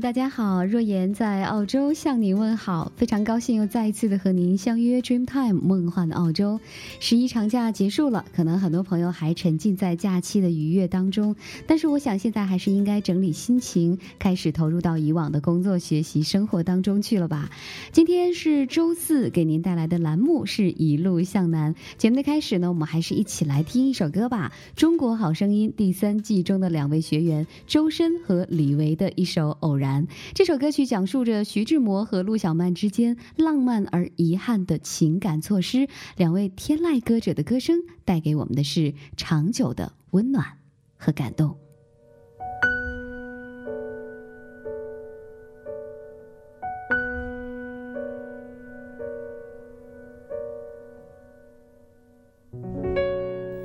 大家好！若言在澳洲向您问好，非常高兴又再一次的和您相约 Dream Time 梦幻的澳洲。十一长假结束了，可能很多朋友还沉浸在假期的愉悦当中，但是我想现在还是应该整理心情，开始投入到以往的工作、学习、生活当中去了吧。今天是周四，给您带来的栏目是一路向南。节目的开始呢，我们还是一起来听一首歌吧，《中国好声音》第三季中的两位学员周深和李维的一。首偶然，这首歌曲讲述着徐志摩和陆小曼之间浪漫而遗憾的情感错失。两位天籁歌者的歌声带给我们的是长久的温暖和感动。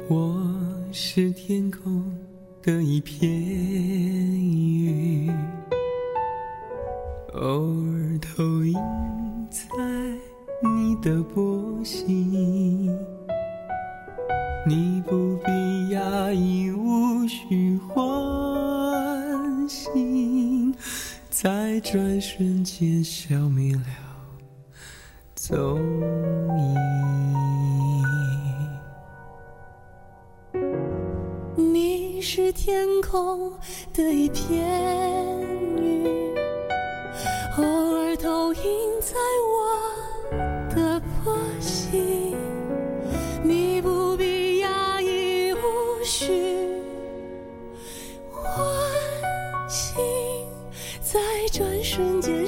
我是天空的一片转瞬间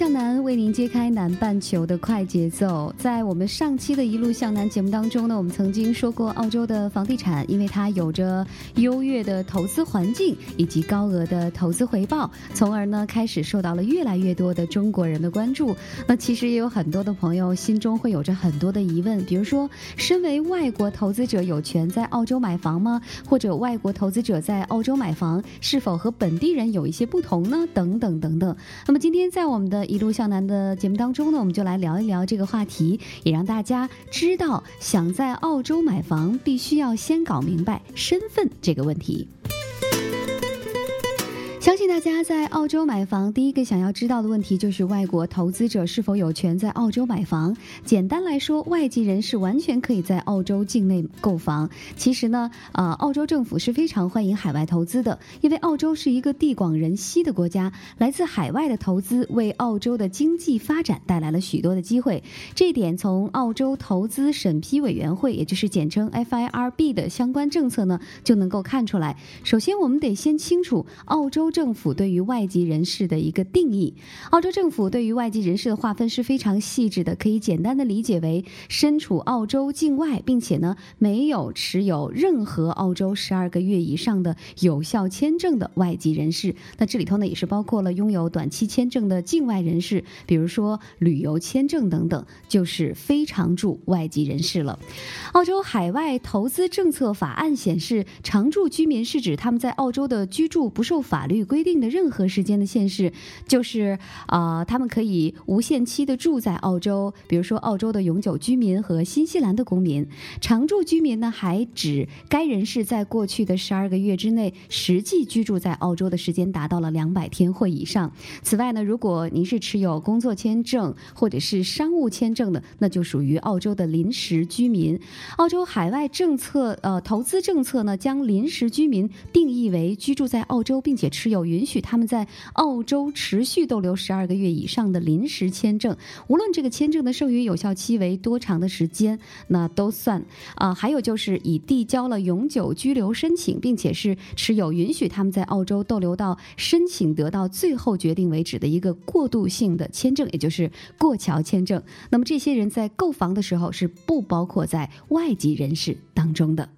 向南，为您揭开南半球的快节奏。在我们上期的一路向南节目当中呢，我们曾经说过，澳洲的房地产因为它有着优越的投资环境以及高额的投资回报，从而呢开始受到了越来越多的中国人的关注。那其实也有很多的朋友心中会有着很多的疑问，比如说，身为外国投资者，有权在澳洲买房吗？或者外国投资者在澳洲买房是否和本地人有一些不同呢？等等等等。那么今天在我们的一路向南的节目当中呢，我们就来聊一聊这个话题，也让大家知道，想在澳洲买房，必须要先搞明白身份这个问题。相信大家在澳洲买房，第一个想要知道的问题就是外国投资者是否有权在澳洲买房。简单来说，外籍人士完全可以在澳洲境内购房。其实呢，呃，澳洲政府是非常欢迎海外投资的，因为澳洲是一个地广人稀的国家，来自海外的投资为澳洲的经济发展带来了许多的机会。这一点从澳洲投资审批委员会，也就是简称 FIRB 的相关政策呢，就能够看出来。首先，我们得先清楚澳洲政府对于外籍人士的一个定义。澳洲政府对于外籍人士的划分是非常细致的，可以简单的理解为身处澳洲境外，并且呢没有持有任何澳洲十二个月以上的有效签证的外籍人士。那这里头呢也是包括了拥有短期签证的境外人士，比如说旅游签证等等，就是非常住外籍人士了。澳洲海外投资政策法案显示，常住居民是指他们在澳洲的居住不受法律规定的任何时间的限制，就是呃，他们可以无限期的住在澳洲，比如说澳洲的永久居民和新西兰的公民。常住居民呢，还指该人士在过去的十二个月之内实际居住在澳洲的时间达到了两百天或以上。此外呢，如果您是持有工作签证或者是商务签证的，那就属于澳洲的临时居民。澳洲海外政策呃投资政策呢，将临时居民定义为居住在澳洲并且持有允许他们在澳洲持续逗留十二个月以上的临时签证，无论这个签证的剩余有效期为多长的时间，那都算。啊、还有就是已递交了永久居留申请，并且是持有允许他们在澳洲逗留到申请得到最后决定为止的一个过渡性的签证，也就是过桥签证。那么这些人在购房的时候是不包括在外籍人士当中的。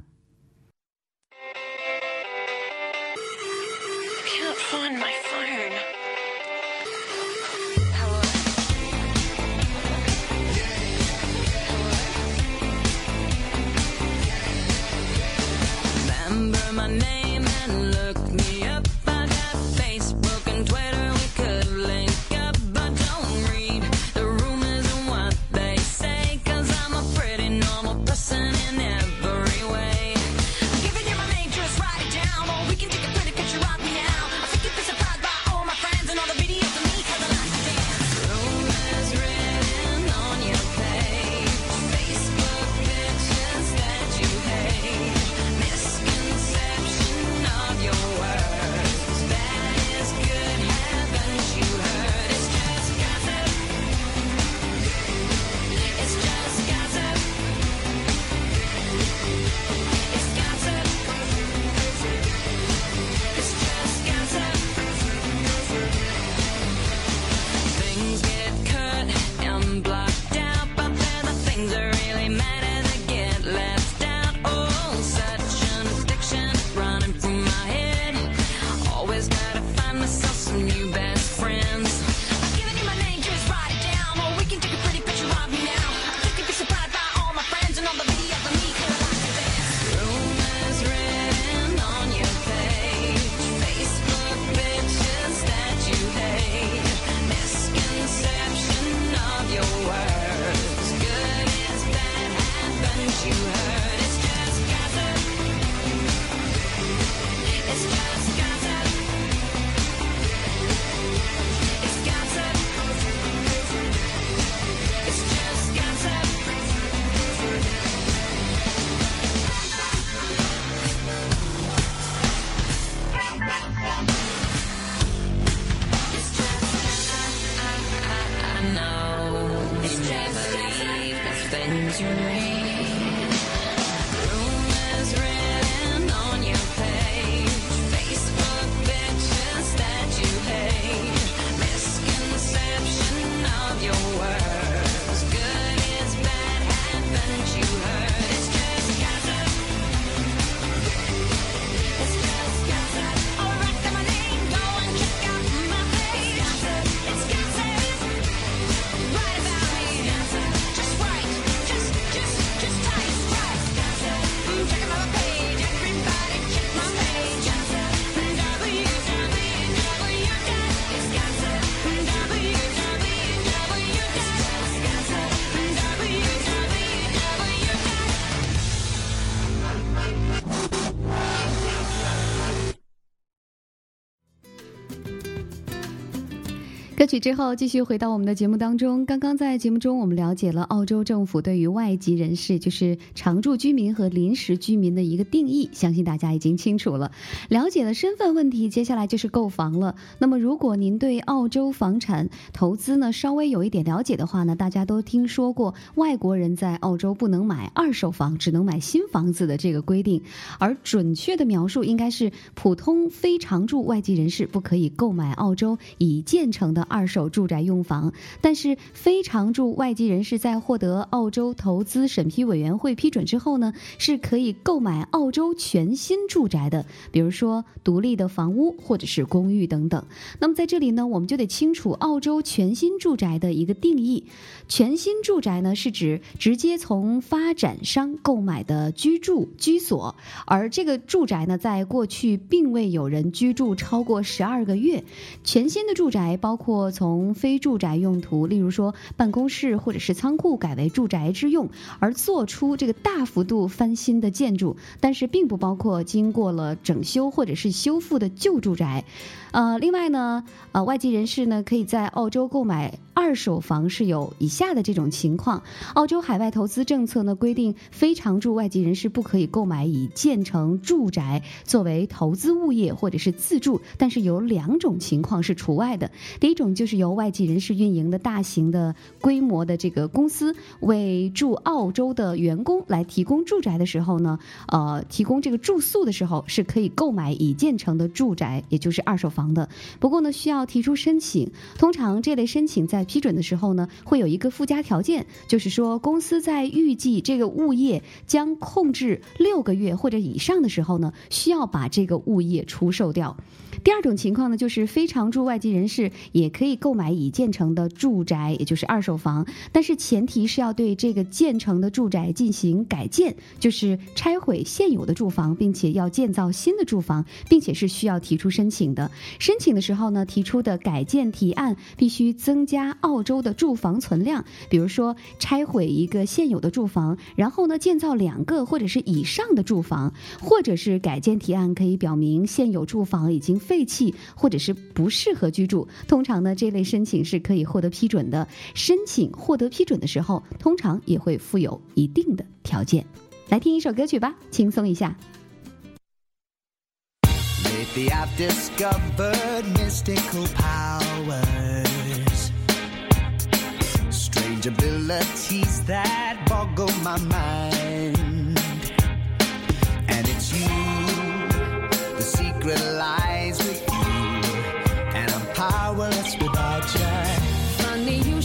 歌曲之后，继续回到我们的节目当中。刚刚在节目中，我们了解了澳洲政府对于外籍人士，就是常住居民和临时居民的一个定义，相信大家已经清楚了。了解了身份问题，接下来就是购房了。那么，如果您对澳洲房产投资呢稍微有一点了解的话呢，大家都听说过外国人在澳洲不能买二手房，只能买新房子的这个规定。而准确的描述应该是，普通非常住外籍人士不可以购买澳洲已建成的二手住宅用房，但是非常住外籍人士在获得澳洲投资审批委员会批准之后呢，是可以购买澳洲全新住宅的，比如说独立的房屋或者是公寓等等。那么在这里呢，我们就得清楚澳洲全新住宅的一个定义。全新住宅呢，是指直接从发展商购买的居住居所，而这个住宅呢，在过去并未有人居住超过十二个月。全新的住宅包括从非住宅用途，例如说办公室或者是仓库改为住宅之用，而做出这个大幅度翻新的建筑，但是并不包括经过了整修或者是修复的旧住宅。呃，另外呢，呃，外籍人士呢可以在澳洲购买二手房是有以下的这种情况：澳洲海外投资政策呢规定，非常住外籍人士不可以购买已建成住宅作为投资物业或者是自住，但是有两种情况是除外的。第一种就是由外籍人士运营的大型的规模的这个公司为驻澳洲的员工来提供住宅的时候呢，呃，提供这个住宿的时候是可以购买已建成的住宅，也就是二手房的。不过呢，需要提出申请。通常这类申请在批准的时候呢，会有一个附加条件，就是说公司在预计这个物业将控制六个月或者以上的时候呢，需要把这个物业出售掉。第二种情况呢，就是非常住外籍人士也可以购买已建成的住宅，也就是二手房，但是前提是要对这个建成的住宅进行改建，就是拆毁现有的住房，并且要建造新的住房，并且是需要提出申请的。申请的时候呢，提出的改建提案必须增加澳洲的住房存量，比如说拆毁一个现有的住房，然后呢建造两个或者是以上的住房，或者是改建提案可以表明现有住房已经废弃或者是不适合居住。通常呢，这类申请是可以获得批准的。申请获得批准的时候，通常也会附有一定的条件。来听一首歌曲吧，轻松一下。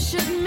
Should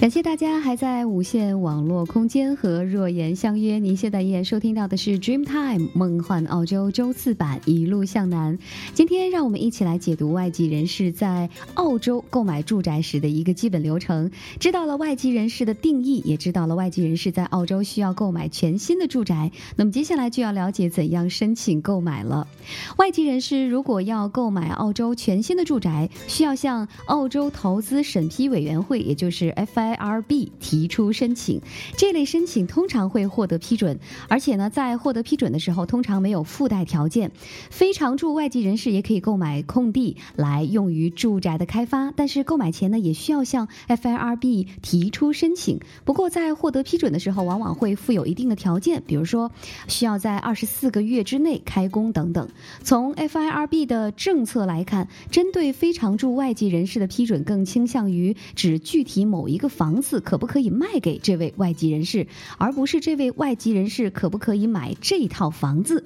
感谢大家还在无线网络空间和若言相约。您现在依然收听到的是 Dreamtime 梦幻澳洲周四版一路向南。今天让我们一起来解读外籍人士在澳洲购买住宅时的一个基本流程，知道了外籍人士的定义，也知道了外籍人士在澳洲需要购买全新的住宅。那么接下来就要了解怎样申请购买了。外籍人士如果要购买澳洲全新的住宅，需要向澳洲投资审批委员会，也就是 FI。IRB 提出申请，这类申请通常会获得批准，而且呢，在获得批准的时候，通常没有附带条件。非常住外籍人士也可以购买空地来用于住宅的开发，但是购买前呢，也需要向 FIRB 提出申请。不过在获得批准的时候，往往会附有一定的条件，比如说需要在二十四个月之内开工等等。从 FIRB 的政策来看，针对非常住外籍人士的批准更倾向于指具体某一个房子可不可以卖给这位外籍人士，而不是这位外籍人士可不可以买这套房子。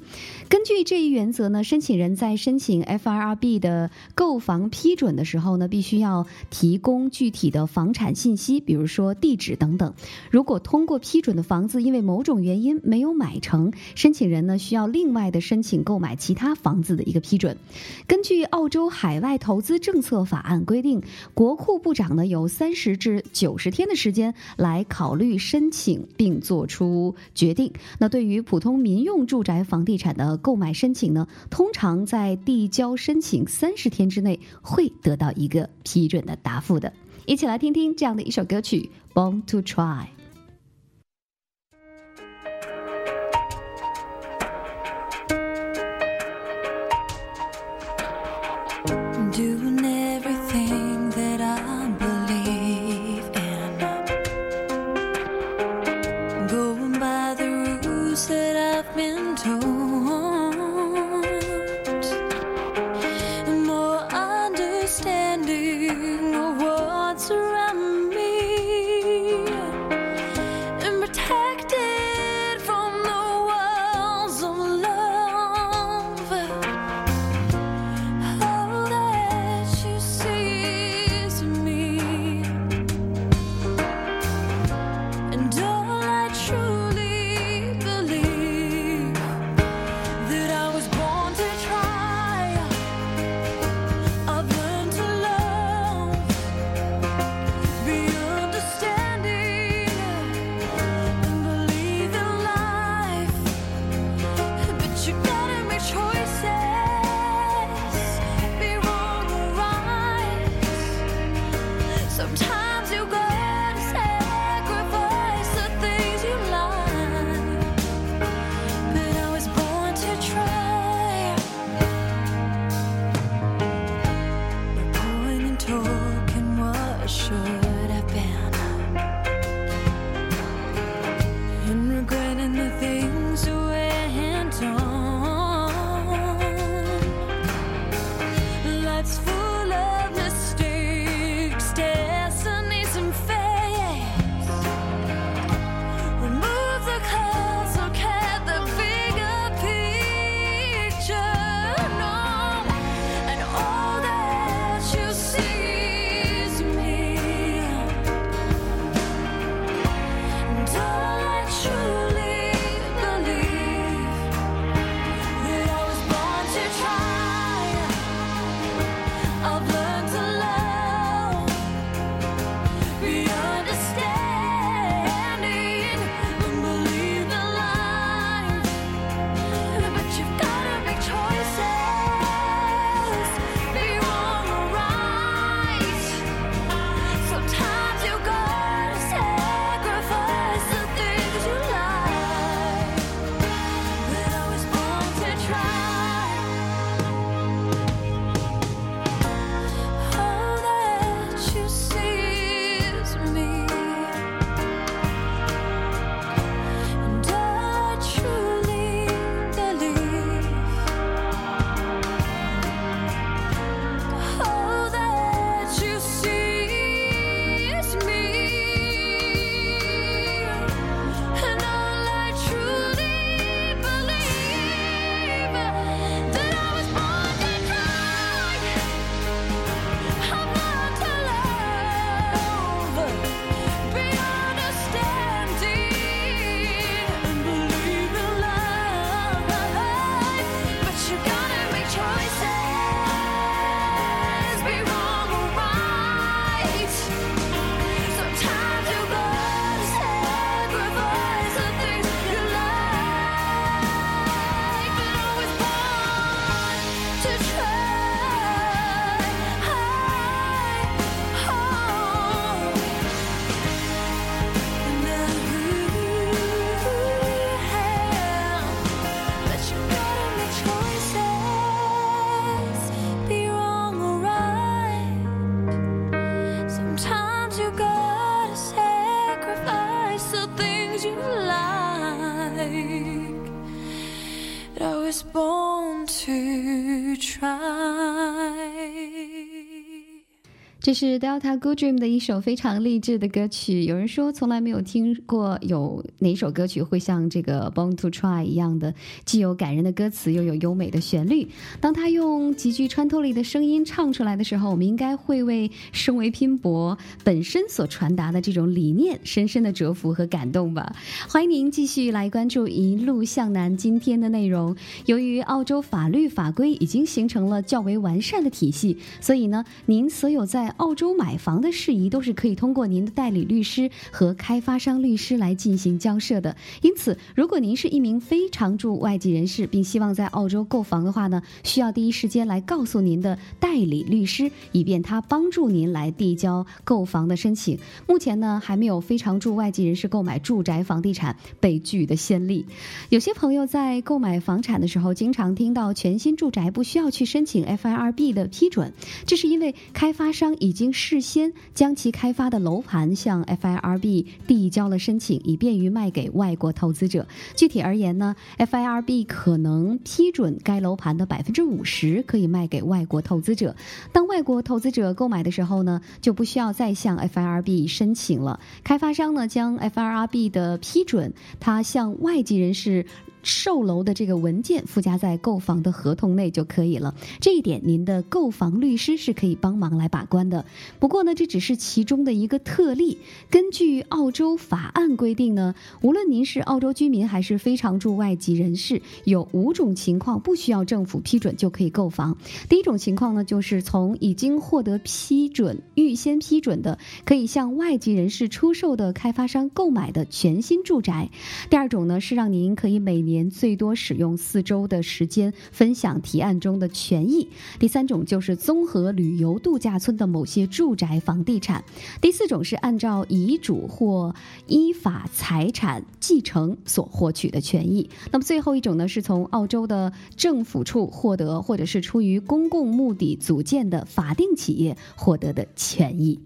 根据这一原则呢，申请人在申请 FIRB 的购房批准的时候呢，必须要提供具体的房产信息，比如说地址等等。如果通过批准的房子因为某种原因没有买成，申请人呢需要另外的申请购买其他房子的一个批准。根据澳洲海外投资政策法案规定，国库部长呢有三十至九十十天的时间来考虑申请并做出决定。那对于普通民用住宅房地产的购买申请呢，通常在递交申请三十天之内会得到一个批准的答复的。一起来听听这样的一首歌曲《Born to Try》。是 Delta Good Dream 的一首非常励志的歌曲。有人说从来没有听过有哪首歌曲会像这个 Born to Try 一样的，既有感人的歌词，又有优美的旋律。当他用极具穿透力的声音唱出来的时候，我们应该会为身为拼搏本身所传达的这种理念深深的折服和感动吧。欢迎您继续来关注《一路向南》今天的内容。由于澳洲法律法规已经形成了较为完善的体系，所以呢，您所有在澳澳洲买房的事宜都是可以通过您的代理律师和开发商律师来进行交涉的。因此，如果您是一名非常住外籍人士，并希望在澳洲购房的话呢，需要第一时间来告诉您的代理律师，以便他帮助您来递交购房的申请。目前呢，还没有非常住外籍人士购买住宅房地产被拒的先例。有些朋友在购买房产的时候，经常听到全新住宅不需要去申请 FIRB 的批准，这是因为开发商已已经事先将其开发的楼盘向 FIRB 递交了申请，以便于卖给外国投资者。具体而言呢，FIRB 可能批准该楼盘的百分之五十可以卖给外国投资者。当外国投资者购买的时候呢，就不需要再向 FIRB 申请了。开发商呢将 FIRB 的批准，他向外籍人士。售楼的这个文件附加在购房的合同内就可以了。这一点，您的购房律师是可以帮忙来把关的。不过呢，这只是其中的一个特例。根据澳洲法案规定呢，无论您是澳洲居民还是非常住外籍人士，有五种情况不需要政府批准就可以购房。第一种情况呢，就是从已经获得批准、预先批准的，可以向外籍人士出售的开发商购买的全新住宅。第二种呢，是让您可以每年年最多使用四周的时间分享提案中的权益。第三种就是综合旅游度假村的某些住宅房地产。第四种是按照遗嘱或依法财产继承所获取的权益。那么最后一种呢，是从澳洲的政府处获得，或者是出于公共目的组建的法定企业获得的权益。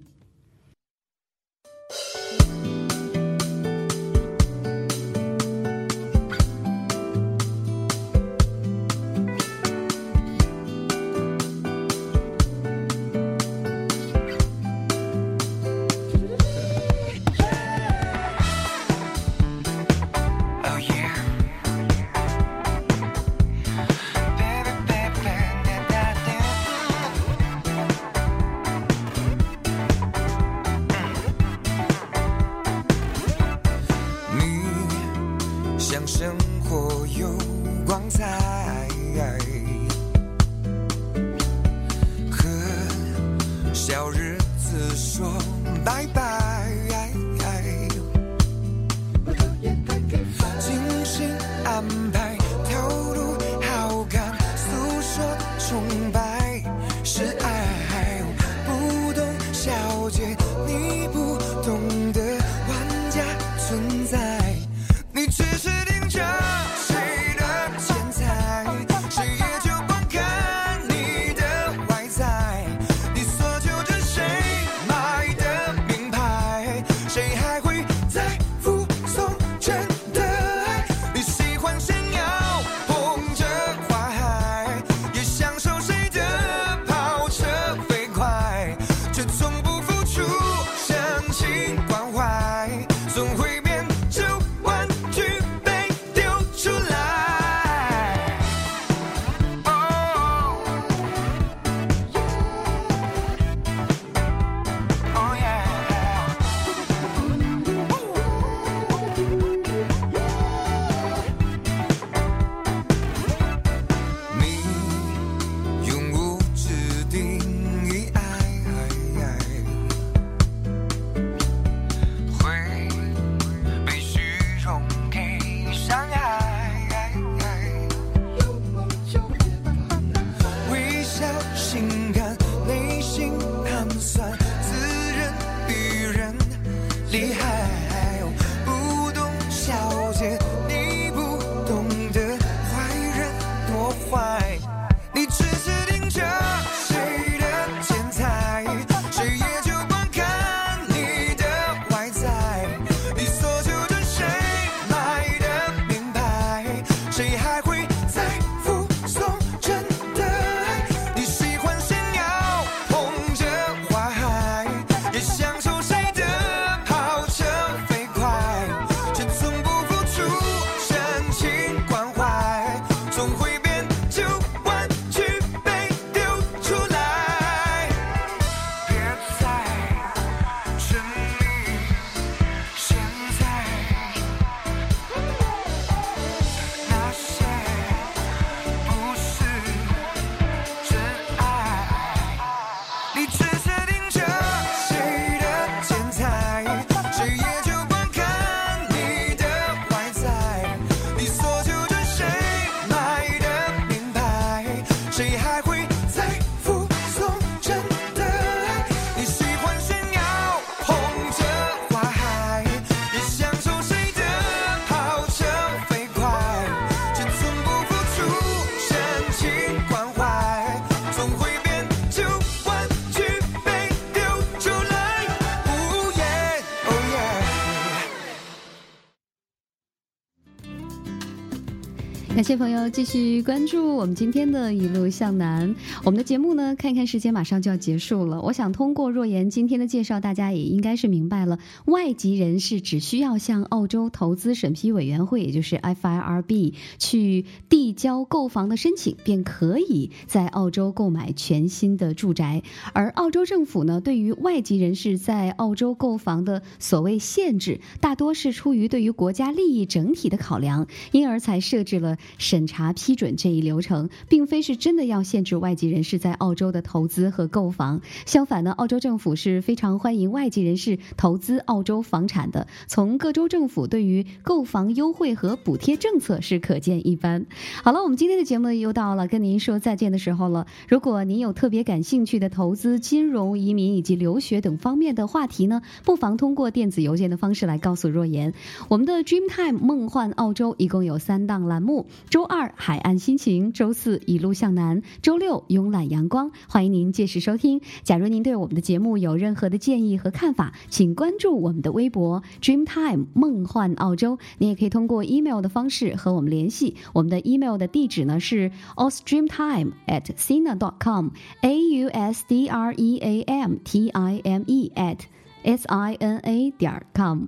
谢朋友继续关注我们今天的一路向南。我们的节目呢，看一看时间马上就要结束了。我想通过若言今天的介绍，大家也应该是明白了，外籍人士只需要向澳洲投资审批委员会，也就是 FIRB 去递交购房的申请，便可以在澳洲购买全新的住宅。而澳洲政府呢，对于外籍人士在澳洲购房的所谓限制，大多是出于对于国家利益整体的考量，因而才设置了审查批准这一流程，并非是真的要限制外籍人士在澳洲的投资和购房。相反呢，澳洲政府是非常欢迎外籍人士投资澳洲房产的。从各州政府对于购房优惠和补贴政策是可见一斑。好了，我们今天的节目又到了跟您说再见的时候了。如果您有特别感兴趣的投资、金融、移民以及留学等方面的话题呢，不妨通过电子邮件的方式来告诉若言。我们的 Dreamtime 梦幻澳洲一共有三档栏目：周二二海岸心情，周四一路向南，周六慵懒阳光。欢迎您届时收听。假如您对我们的节目有任何的建议和看法，请关注我们的微博 Dreamtime 梦幻澳洲。您也可以通过 email 的方式和我们联系。我们的 email 的地址呢是 ausdreamtime at sina dot com，a u s d r e a m t i m e at s i n a 点 com。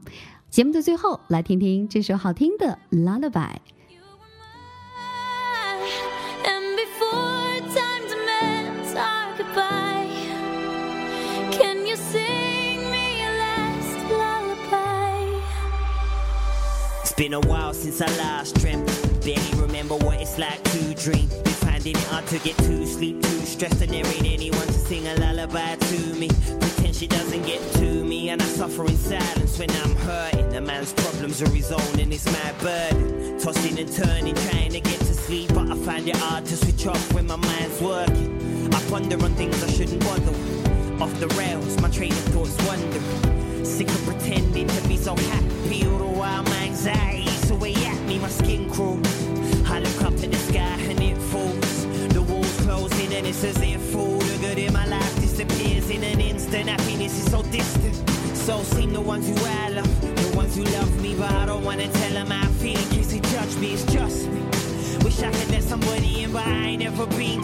节目的最后，来听听这首好听的 Lullaby。Been a while since I last dreamt. Barely remember what it's like to dream. Been finding it hard to get to sleep, too stressed, and there ain't anyone to sing a lullaby to me. Pretend she doesn't get to me, and I suffer in silence when I'm hurting. A man's problems are his own, and it's my burden. Tossing and turning, trying to get to sleep, but I find it hard to switch off when my mind's working. I ponder on things I shouldn't bother with. Off the rails, my train of thoughts wandering. Sick of pretending to be so happy all the while my anxiety's away at me, my skin crawls. I look up at the sky and it falls. The walls closing and it's as if all the good in my life disappears in an instant. Happiness is so distant. So seem the ones who I love, the ones who love me, but I don't wanna tell them how I feel in case they judge me. It's just me. Wish I could let somebody in, but I ain't never been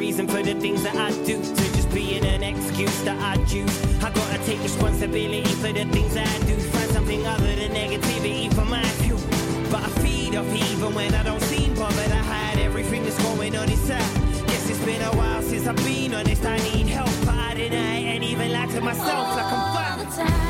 reason for the things that I do to just being an excuse that I choose. I gotta take responsibility for the things that I do. Find something other than negativity for my fuel. But I feed off even when I don't seem bothered. I hide everything that's going on inside. Guess it's been a while since I've been honest. I need help, but I deny and even lie to myself like I'm All fine.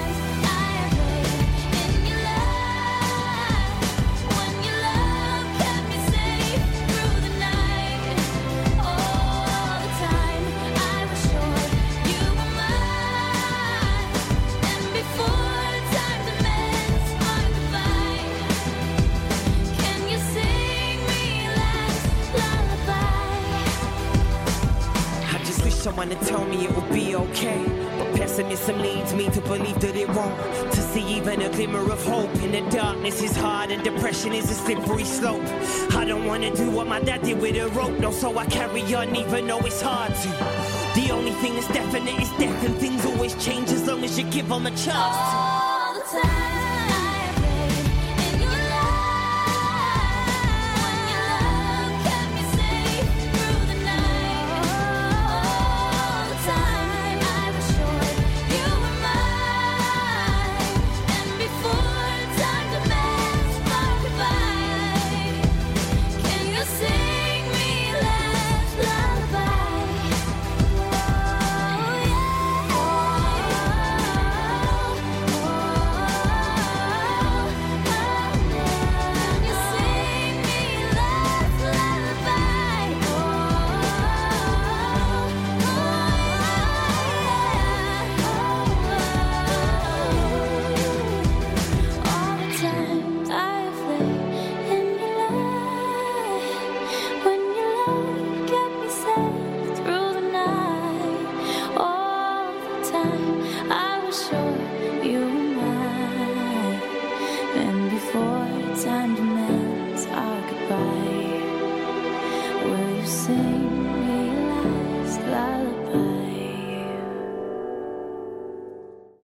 Someone would tell me it will be okay. But pessimism leads me to believe that it won't. To see even a glimmer of hope in the darkness is hard, and depression is a slippery slope. I don't wanna do what my dad did with a rope, no, so I carry on even though it's hard to. The only thing that's definite is death, and things always change as long as you give them a chance. All the time